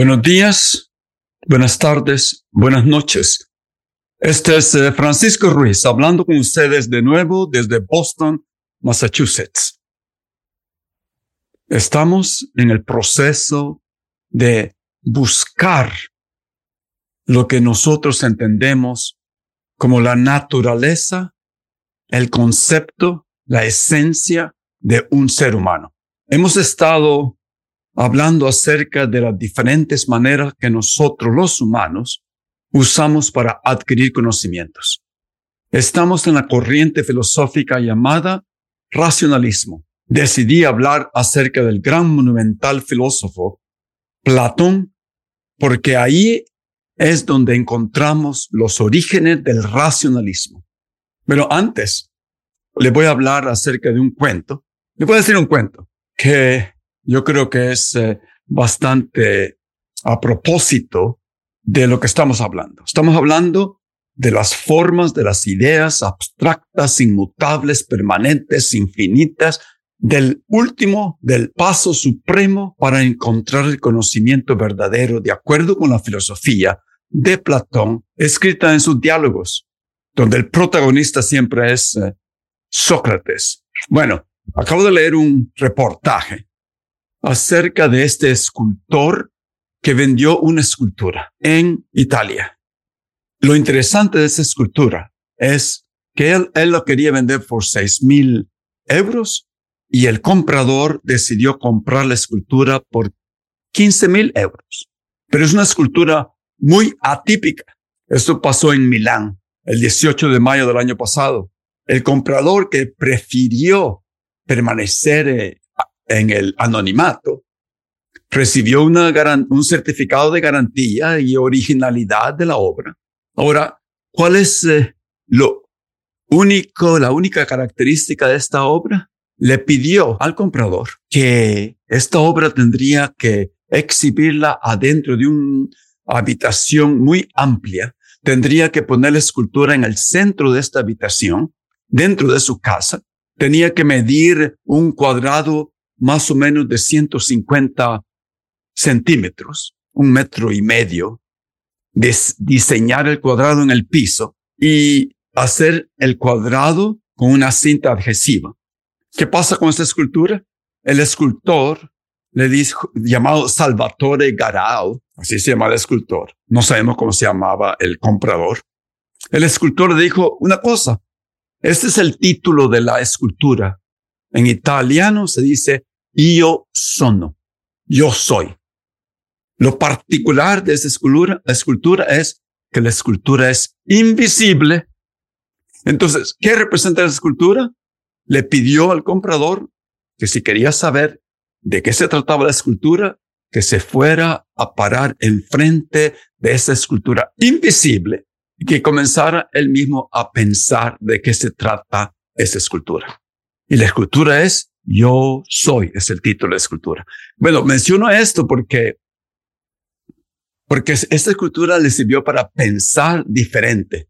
Buenos días, buenas tardes, buenas noches. Este es eh, Francisco Ruiz hablando con ustedes de nuevo desde Boston, Massachusetts. Estamos en el proceso de buscar lo que nosotros entendemos como la naturaleza, el concepto, la esencia de un ser humano. Hemos estado hablando acerca de las diferentes maneras que nosotros los humanos usamos para adquirir conocimientos. Estamos en la corriente filosófica llamada racionalismo. Decidí hablar acerca del gran monumental filósofo Platón porque ahí es donde encontramos los orígenes del racionalismo. Pero antes, le voy a hablar acerca de un cuento. Le voy a decir un cuento que yo creo que es eh, bastante a propósito de lo que estamos hablando. Estamos hablando de las formas, de las ideas abstractas, inmutables, permanentes, infinitas, del último, del paso supremo para encontrar el conocimiento verdadero de acuerdo con la filosofía de Platón, escrita en sus diálogos, donde el protagonista siempre es eh, Sócrates. Bueno, acabo de leer un reportaje acerca de este escultor que vendió una escultura en Italia. Lo interesante de esa escultura es que él, él lo quería vender por seis mil euros y el comprador decidió comprar la escultura por 15 mil euros. Pero es una escultura muy atípica. Esto pasó en Milán el 18 de mayo del año pasado. El comprador que prefirió permanecer eh, en el anonimato, recibió un certificado de garantía y originalidad de la obra. Ahora, ¿cuál es eh, lo único, la única característica de esta obra? Le pidió al comprador que esta obra tendría que exhibirla adentro de una habitación muy amplia. Tendría que poner la escultura en el centro de esta habitación, dentro de su casa. Tenía que medir un cuadrado más o menos de 150 centímetros, un metro y medio, diseñar el cuadrado en el piso y hacer el cuadrado con una cinta adhesiva. ¿Qué pasa con esta escultura? El escultor le dijo, llamado Salvatore Garau, así se llama el escultor, no sabemos cómo se llamaba el comprador. El escultor le dijo una cosa, este es el título de la escultura. En italiano se dice io sono, yo soy. Lo particular de esta escultura, escultura es que la escultura es invisible. Entonces, ¿qué representa la escultura? Le pidió al comprador que si quería saber de qué se trataba la escultura, que se fuera a parar enfrente de esa escultura invisible y que comenzara él mismo a pensar de qué se trata esa escultura. Y la escultura es yo soy es el título de la escultura. Bueno, menciono esto porque, porque esta escultura le sirvió para pensar diferente,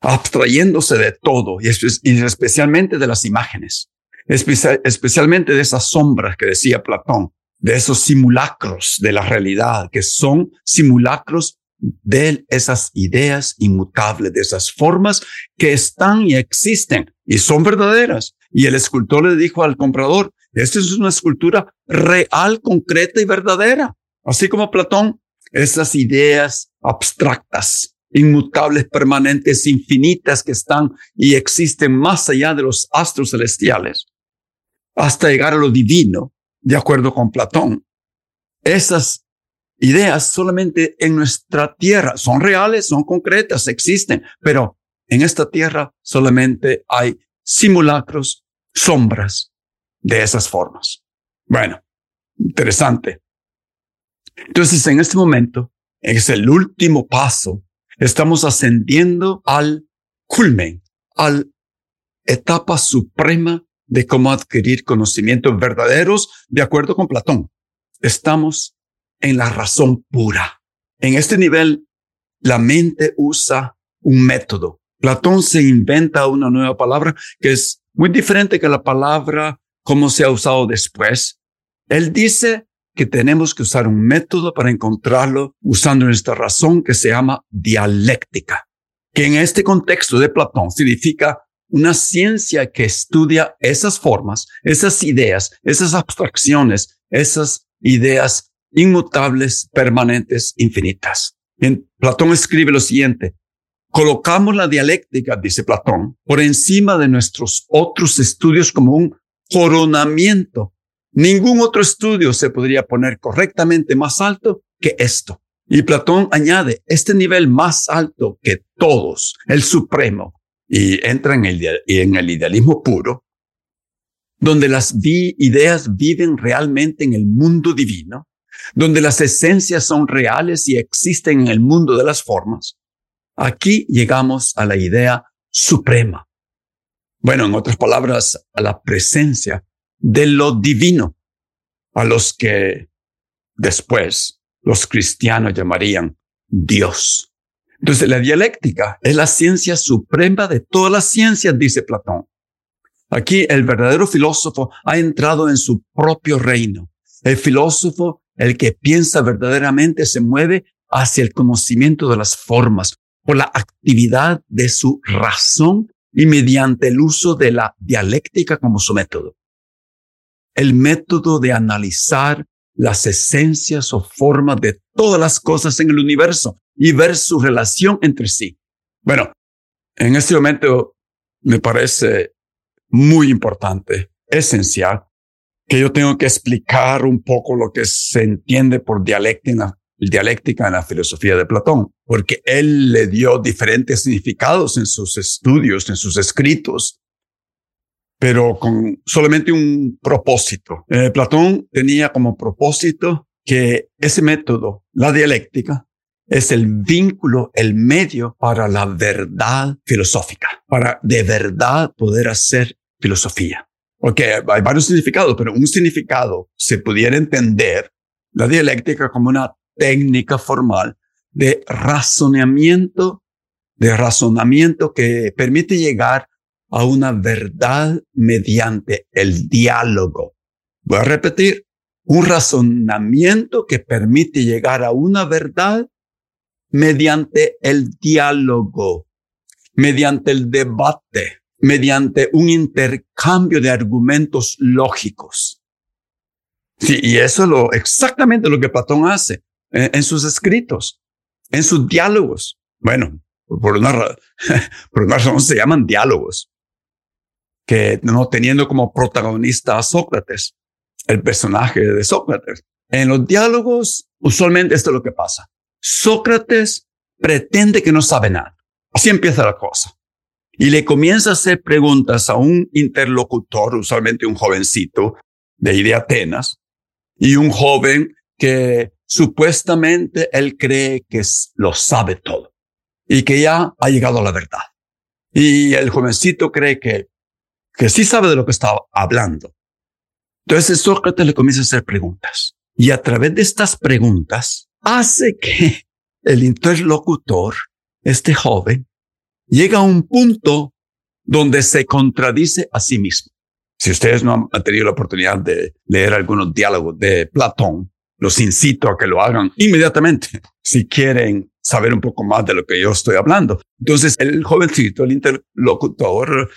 abstrayéndose de todo y, especialmente de las imágenes, especialmente de esas sombras que decía Platón, de esos simulacros de la realidad, que son simulacros de esas ideas inmutables, de esas formas que están y existen y son verdaderas. Y el escultor le dijo al comprador, esta es una escultura real, concreta y verdadera. Así como Platón, esas ideas abstractas, inmutables, permanentes, infinitas que están y existen más allá de los astros celestiales, hasta llegar a lo divino, de acuerdo con Platón. Esas ideas solamente en nuestra tierra. Son reales, son concretas, existen, pero en esta tierra solamente hay simulacros, sombras de esas formas. Bueno, interesante. Entonces, en este momento, es el último paso. Estamos ascendiendo al culmen, al etapa suprema de cómo adquirir conocimientos verdaderos de acuerdo con Platón. Estamos en la razón pura. En este nivel, la mente usa un método. Platón se inventa una nueva palabra que es muy diferente que la palabra como se ha usado después. Él dice que tenemos que usar un método para encontrarlo usando nuestra razón que se llama dialéctica, que en este contexto de Platón significa una ciencia que estudia esas formas, esas ideas, esas abstracciones, esas ideas inmutables, permanentes, infinitas. Platón escribe lo siguiente, colocamos la dialéctica, dice Platón, por encima de nuestros otros estudios como un coronamiento. Ningún otro estudio se podría poner correctamente más alto que esto. Y Platón añade, este nivel más alto que todos, el supremo, y entra en el, idealismo puro, donde las ideas viven realmente en el mundo divino, donde las esencias son reales y existen en el mundo de las formas, aquí llegamos a la idea suprema. Bueno, en otras palabras, a la presencia de lo divino, a los que después los cristianos llamarían Dios. Entonces, la dialéctica es la ciencia suprema de todas las ciencias, dice Platón. Aquí el verdadero filósofo ha entrado en su propio reino. El filósofo, el que piensa verdaderamente, se mueve hacia el conocimiento de las formas por la actividad de su razón y mediante el uso de la dialéctica como su método. El método de analizar las esencias o formas de todas las cosas en el universo y ver su relación entre sí. Bueno, en este momento me parece muy importante, esencial, que yo tengo que explicar un poco lo que se entiende por dialéctica, dialéctica en la filosofía de Platón, porque él le dio diferentes significados en sus estudios, en sus escritos, pero con solamente un propósito. Eh, Platón tenía como propósito que ese método, la dialéctica, es el vínculo, el medio para la verdad filosófica, para de verdad poder hacer filosofía. Ok, hay varios significados, pero un significado se pudiera entender la dialéctica como una técnica formal de razonamiento, de razonamiento que permite llegar a una verdad mediante el diálogo. Voy a repetir, un razonamiento que permite llegar a una verdad mediante el diálogo, mediante el debate, mediante un intercambio de argumentos lógicos. Sí, y eso es lo, exactamente lo que Platón hace en, sus escritos, en sus diálogos. Bueno, por una, por razón se llaman diálogos, que no teniendo como protagonista a Sócrates, el personaje de Sócrates. En los diálogos, usualmente esto es lo que pasa. Sócrates pretende que no sabe nada. Así empieza la cosa. Y le comienza a hacer preguntas a un interlocutor, usualmente un jovencito de ahí de Atenas, y un joven que supuestamente él cree que lo sabe todo y que ya ha llegado a la verdad. Y el jovencito cree que, que sí sabe de lo que está hablando. Entonces Sócrates le comienza a hacer preguntas y a través de estas preguntas hace que el interlocutor, este joven, llega a un punto donde se contradice a sí mismo. Si ustedes no han tenido la oportunidad de leer algunos diálogos de Platón, los incito a que lo hagan inmediatamente si quieren saber un poco más de lo que yo estoy hablando. Entonces, el jovencito, el interlocutor,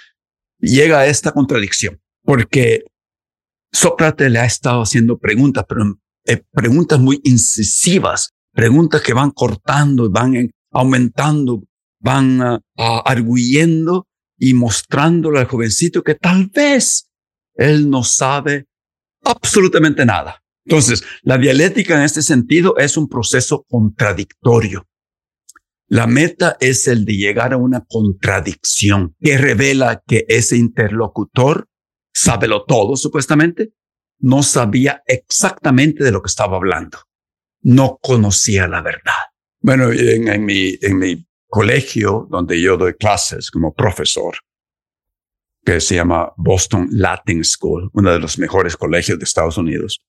llega a esta contradicción porque Sócrates le ha estado haciendo preguntas, pero eh, preguntas muy incisivas, preguntas que van cortando, van aumentando, van uh, arguyendo y mostrándole al jovencito que tal vez él no sabe absolutamente nada Entonces, la dialéctica en este sentido es un proceso contradictorio. La meta es el de llegar a una contradicción que revela que ese interlocutor sábelo todo, supuestamente, no sabía exactamente de lo que estaba hablando. No conocía la verdad. Bueno, en, mi, en mi colegio donde yo doy clases como profesor, que se llama Boston Latin School, uno de los mejores colegios de Estados Unidos,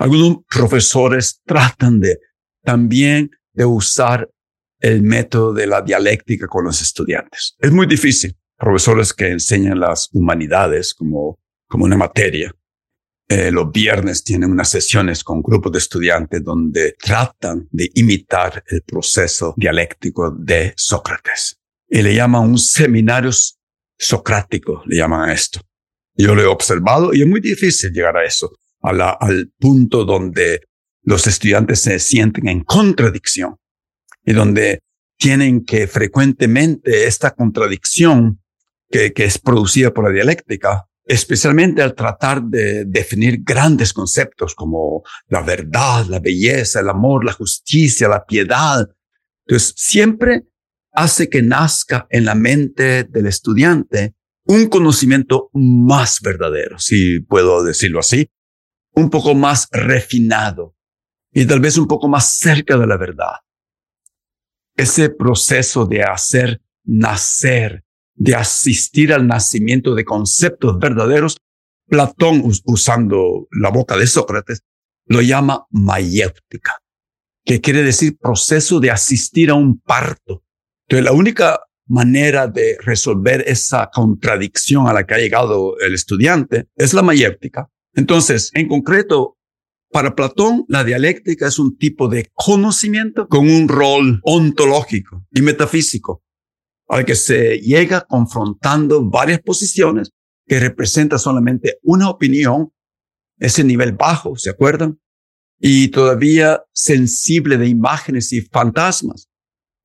algunos profesores tratan de también de usar el método de la dialéctica con los estudiantes. Es muy difícil. Profesores que enseñan las humanidades como, como una materia. Eh, los viernes tienen unas sesiones con grupos de estudiantes donde tratan de imitar el proceso dialéctico de Sócrates. Y le llaman un seminario socrático, le llaman a esto. Yo lo he observado y es muy difícil llegar a eso al punto donde los estudiantes se sienten en contradicción y donde tienen que frecuentemente esta contradicción que, que es producida por la dialéctica, especialmente al tratar de definir grandes conceptos como la verdad, la belleza, el amor, la justicia, la piedad. Entonces, siempre hace que nazca en la mente del estudiante un conocimiento más verdadero, si puedo decirlo así, un poco más refinado y tal vez un poco más cerca de la verdad. Ese proceso de hacer nacer, de asistir al nacimiento de conceptos verdaderos, Platón, usando la boca de Sócrates, lo llama mayéutica, que quiere decir proceso de asistir a un parto. Entonces, la única manera de resolver esa contradicción a la que ha llegado el estudiante es la mayéutica, entonces, en concreto, para Platón, la dialéctica es un tipo de conocimiento con un rol ontológico y metafísico, al que se llega confrontando varias posiciones que representan solamente una opinión, ese nivel bajo, ¿se acuerdan? Y todavía sensible de imágenes y fantasmas.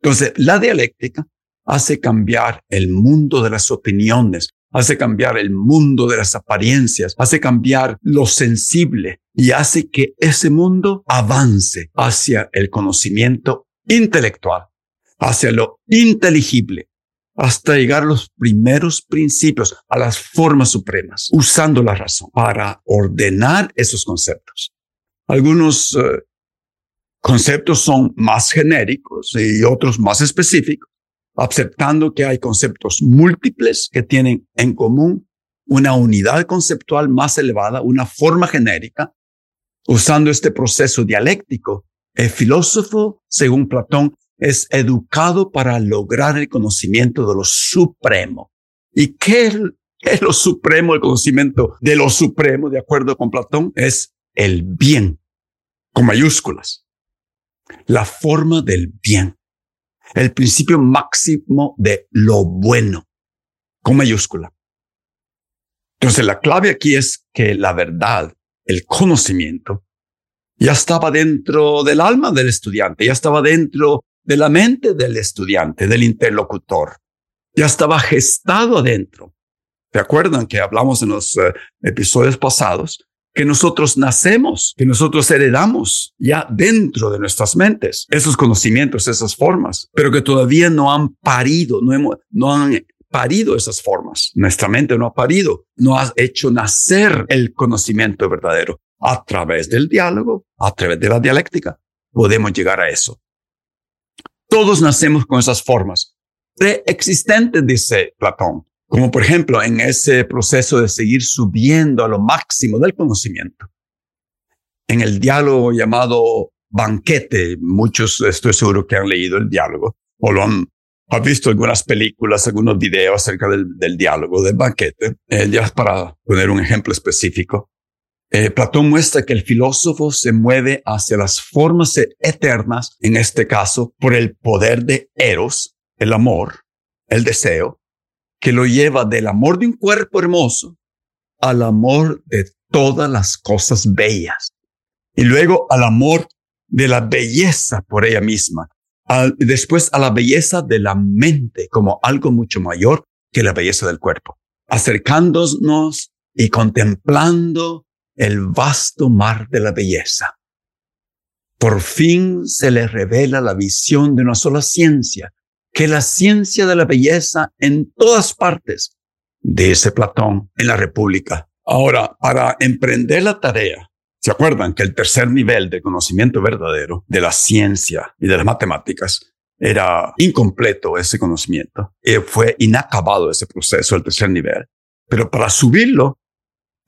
Entonces, la dialéctica hace cambiar el mundo de las opiniones hace cambiar el mundo de las apariencias, hace cambiar lo sensible y hace que ese mundo avance hacia el conocimiento intelectual, hacia lo inteligible, hasta llegar a los primeros principios, a las formas supremas, usando la razón para ordenar esos conceptos. Algunos eh, conceptos son más genéricos y otros más específicos aceptando que hay conceptos múltiples que tienen en común una unidad conceptual más elevada, una forma genérica, usando este proceso dialéctico. El filósofo, según Platón, es educado para lograr el conocimiento de lo supremo. ¿Y qué es lo supremo, el conocimiento de lo supremo, de acuerdo con Platón? Es el bien, con mayúsculas. La forma del bien el principio máximo de lo bueno, con mayúscula. Entonces la clave aquí es que la verdad, el conocimiento, ya estaba dentro del alma del estudiante, ya estaba dentro de la mente del estudiante, del interlocutor, ya estaba gestado adentro. ¿Se acuerdan que hablamos en los eh, episodios pasados que nosotros nacemos, que nosotros heredamos ya dentro de nuestras mentes, esos conocimientos, esas formas, pero que todavía no han parido, no, hemos, no han parido esas formas. Nuestra mente no ha parido, no ha hecho nacer el conocimiento verdadero. A través del diálogo, a través de la dialéctica, podemos llegar a eso. Todos nacemos con esas formas preexistentes, dice Platón como por ejemplo en ese proceso de seguir subiendo a lo máximo del conocimiento. En el diálogo llamado banquete, muchos estoy seguro que han leído el diálogo o lo han, visto algunas películas, algunos videos acerca del, diálogo, del banquete. Eh, ya para poner un ejemplo específico, eh, Platón muestra que el filósofo se mueve hacia las formas eternas, en este caso, por el poder de Eros, el amor, el deseo, que lo lleva del amor de un cuerpo hermoso al amor de todas las cosas bellas. Y luego al amor de la belleza por ella misma, después a la belleza de la mente como algo mucho mayor que la belleza del cuerpo, acercándonos y contemplando el vasto mar de la belleza. Por fin se le revela la visión de una sola ciencia, que la ciencia de la belleza en todas partes, dice Platón en la República. Ahora, para emprender la tarea, ¿se acuerdan que el tercer nivel de conocimiento verdadero de la ciencia y de las matemáticas era incompleto ese conocimiento? Y fue inacabado ese proceso, el tercer nivel. Pero para subirlo,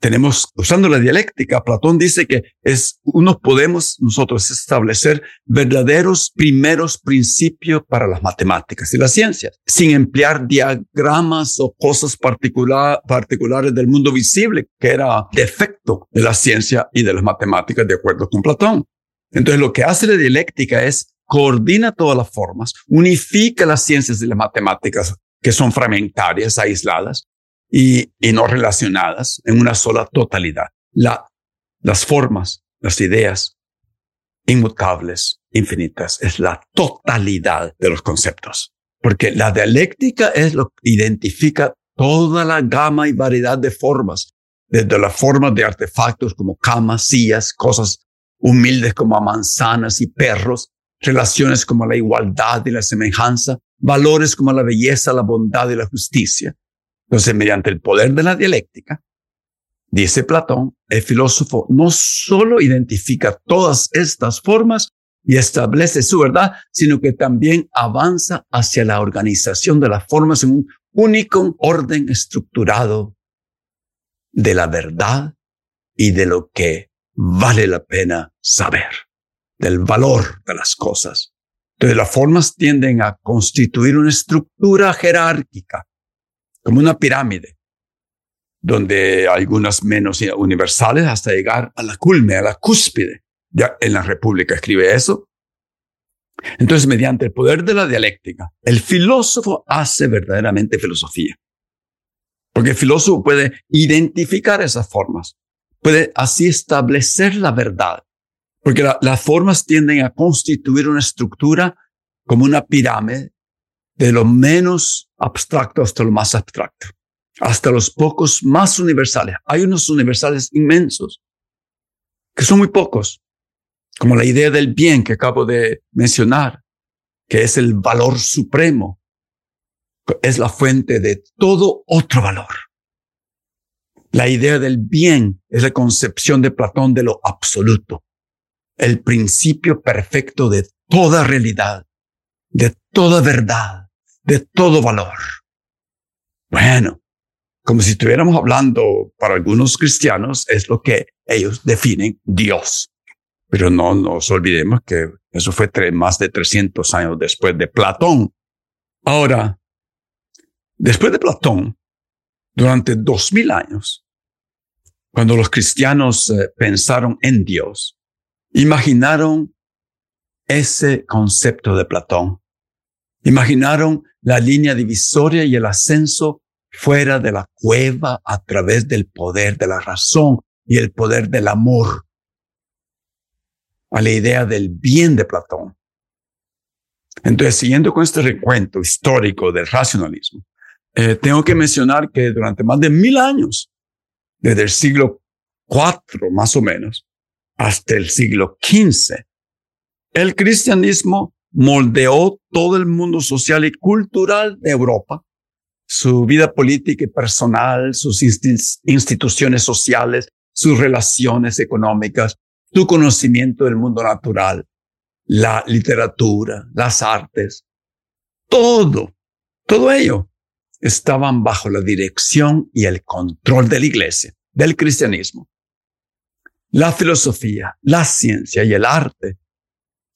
tenemos, usando la dialéctica, Platón dice que es, uno podemos nosotros establecer verdaderos primeros principios para las matemáticas y las ciencias, sin emplear diagramas o cosas particular, particulares del mundo visible, que era defecto de la ciencia y de las matemáticas, de acuerdo con Platón. Entonces, lo que hace la dialéctica es coordina todas las formas, unifica las ciencias y las matemáticas que son fragmentarias, aisladas, y, no relacionadas en una sola totalidad. La, las formas, las ideas inmutables, infinitas, es la totalidad de los conceptos. Porque la dialéctica es lo que identifica toda la gama y variedad de formas, desde las formas de artefactos como camas, sillas, cosas humildes como manzanas y perros, relaciones como la igualdad y la semejanza, valores como la belleza, la bondad y la justicia, entonces, mediante el poder de la dialéctica, dice Platón, el filósofo no solo identifica todas estas formas y establece su verdad, sino que también avanza hacia la organización de las formas en un único orden estructurado de la verdad y de lo que vale la pena saber, del valor de las cosas. Entonces las formas tienden a constituir una estructura jerárquica como una pirámide, donde algunas menos universales hasta llegar a la culme, a la cúspide. Ya en la República escribe eso. Entonces, mediante el poder de la dialéctica, el filósofo hace verdaderamente filosofía. Porque el filósofo puede identificar esas formas, puede así establecer la verdad. Porque las formas tienden a constituir una estructura como una pirámide de lo menos abstracto hasta lo más abstracto, hasta los pocos más universales. Hay unos universales inmensos, que son muy pocos, como la idea del bien que acabo de mencionar, que es el valor supremo, es la fuente de todo otro valor. La idea del bien es la concepción de Platón de lo absoluto, el principio perfecto de toda realidad, de toda verdad, de todo valor. Bueno, como si estuviéramos hablando para algunos cristianos, es lo que ellos definen Dios. Pero no nos olvidemos que eso fue más de 300 años después de Platón. Ahora, después de Platón, durante 2000 años, cuando los cristianos eh, pensaron en Dios, imaginaron ese concepto de Platón. Imaginaron la línea divisoria y el ascenso fuera de la cueva a través del poder de la razón y el poder del amor a la idea del bien de Platón. Entonces, siguiendo con este recuento histórico del racionalismo, eh, tengo que mencionar que durante más de mil años, desde el siglo IV más o menos, hasta el siglo XV, el cristianismo moldeó todo el mundo social y cultural de Europa, su vida política y personal, sus instituciones sociales, sus relaciones económicas, su conocimiento del mundo natural, la literatura, las artes, todo, todo ello estaban bajo la dirección y el control de la iglesia, del cristianismo. La filosofía, la ciencia y el arte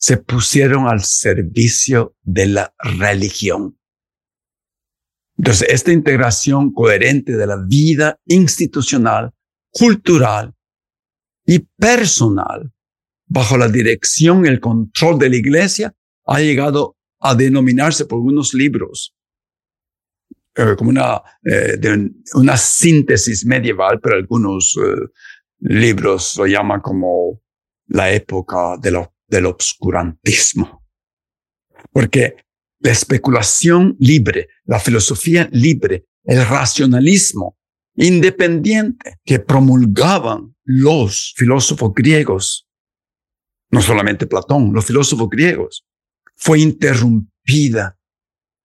se pusieron al servicio de la religión. Entonces, esta integración coherente de la vida institucional, cultural y personal bajo la dirección y el control de la iglesia ha llegado a denominarse por algunos libros eh, como una, eh, una síntesis medieval, pero algunos eh, libros lo llaman como la época de la del obscurantismo. Porque la especulación libre, la filosofía libre, el racionalismo independiente que promulgaban los filósofos griegos, no solamente Platón, los filósofos griegos, fue interrumpida.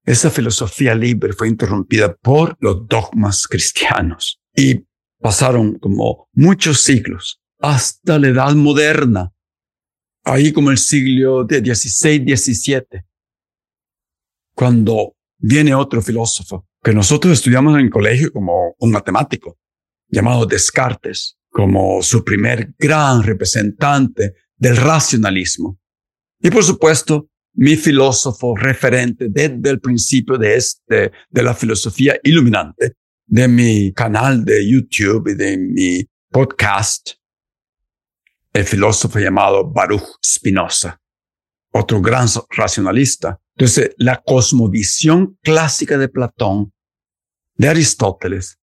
Esa filosofía libre fue interrumpida por los dogmas cristianos y pasaron como muchos siglos hasta la edad moderna, ahí como el siglo 16, 17, cuando viene otro filósofo que nosotros estudiamos en colegio como un matemático llamado Descartes, como su primer gran representante del racionalismo. Y por supuesto, mi filósofo referente desde el principio de este, de la filosofía iluminante, de mi canal de YouTube y de mi podcast, el filósofo llamado Baruch Spinoza, otro gran racionalista. Entonces, la cosmovisión clásica de Platón, de Aristóteles,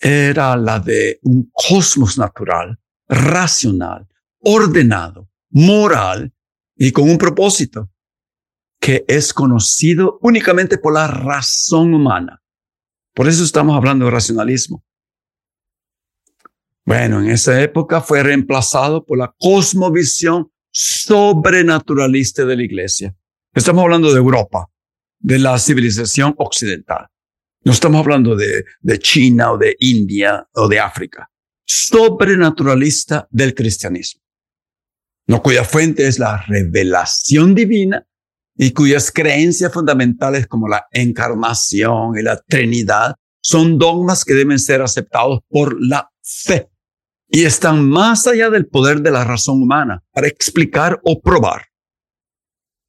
era la de un cosmos natural, racional, ordenado, moral y con un propósito que es conocido únicamente por la razón humana. Por eso estamos hablando de racionalismo. Bueno, en esa época fue reemplazado por la cosmovisión sobrenaturalista de la iglesia. Estamos hablando de Europa, de la civilización occidental. No estamos hablando de, China o de India o de África. Sobrenaturalista del cristianismo. No cuya fuente es la revelación divina y cuyas creencias fundamentales como la encarnación y la Trinidad son dogmas que deben ser aceptados por la fe y están más allá del poder de la razón humana para explicar o probar.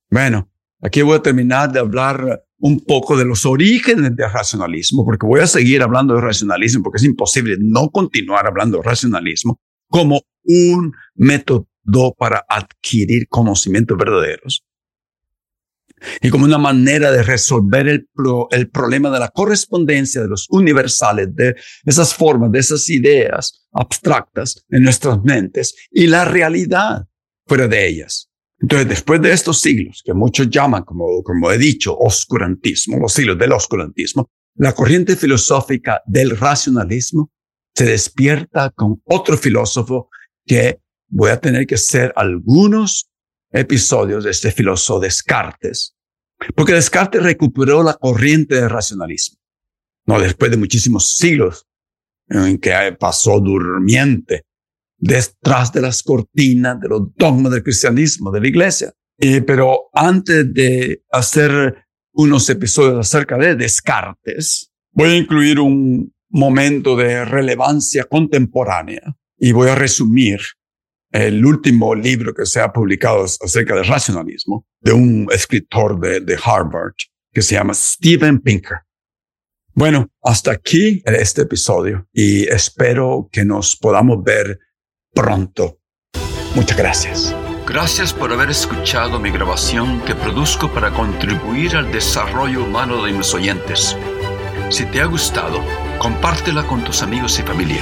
Bueno, aquí voy a terminar de hablar un poco de los orígenes del racionalismo, porque voy a seguir hablando de racionalismo, porque es imposible no continuar hablando de racionalismo como un método para adquirir conocimientos verdaderos y como una manera de resolver el, problema de la correspondencia de los universales, de esas formas, de esas ideas abstractas en nuestras mentes y la realidad fuera de ellas. Entonces, después de estos siglos, que muchos llaman, como, como he dicho, oscurantismo, los siglos del oscurantismo, la corriente filosófica del racionalismo se despierta con otro filósofo que voy a tener que hacer algunos episodios de este filósofo Descartes, porque Descartes recuperó la corriente del racionalismo, no después de muchísimos siglos en que pasó durmiente detrás de las cortinas de los dogmas del cristianismo, de la iglesia. pero antes de hacer unos episodios acerca de Descartes, voy a incluir un momento de relevancia contemporánea y voy a resumir el último libro que se ha publicado acerca del racionalismo de un escritor de, Harvard que se llama Steven Pinker. Bueno, hasta aquí este episodio y espero que nos podamos ver pronto. Muchas gracias. Gracias por haber escuchado mi grabación que produzco para contribuir al desarrollo humano de mis oyentes. Si te ha gustado, compártela con tus amigos y familia.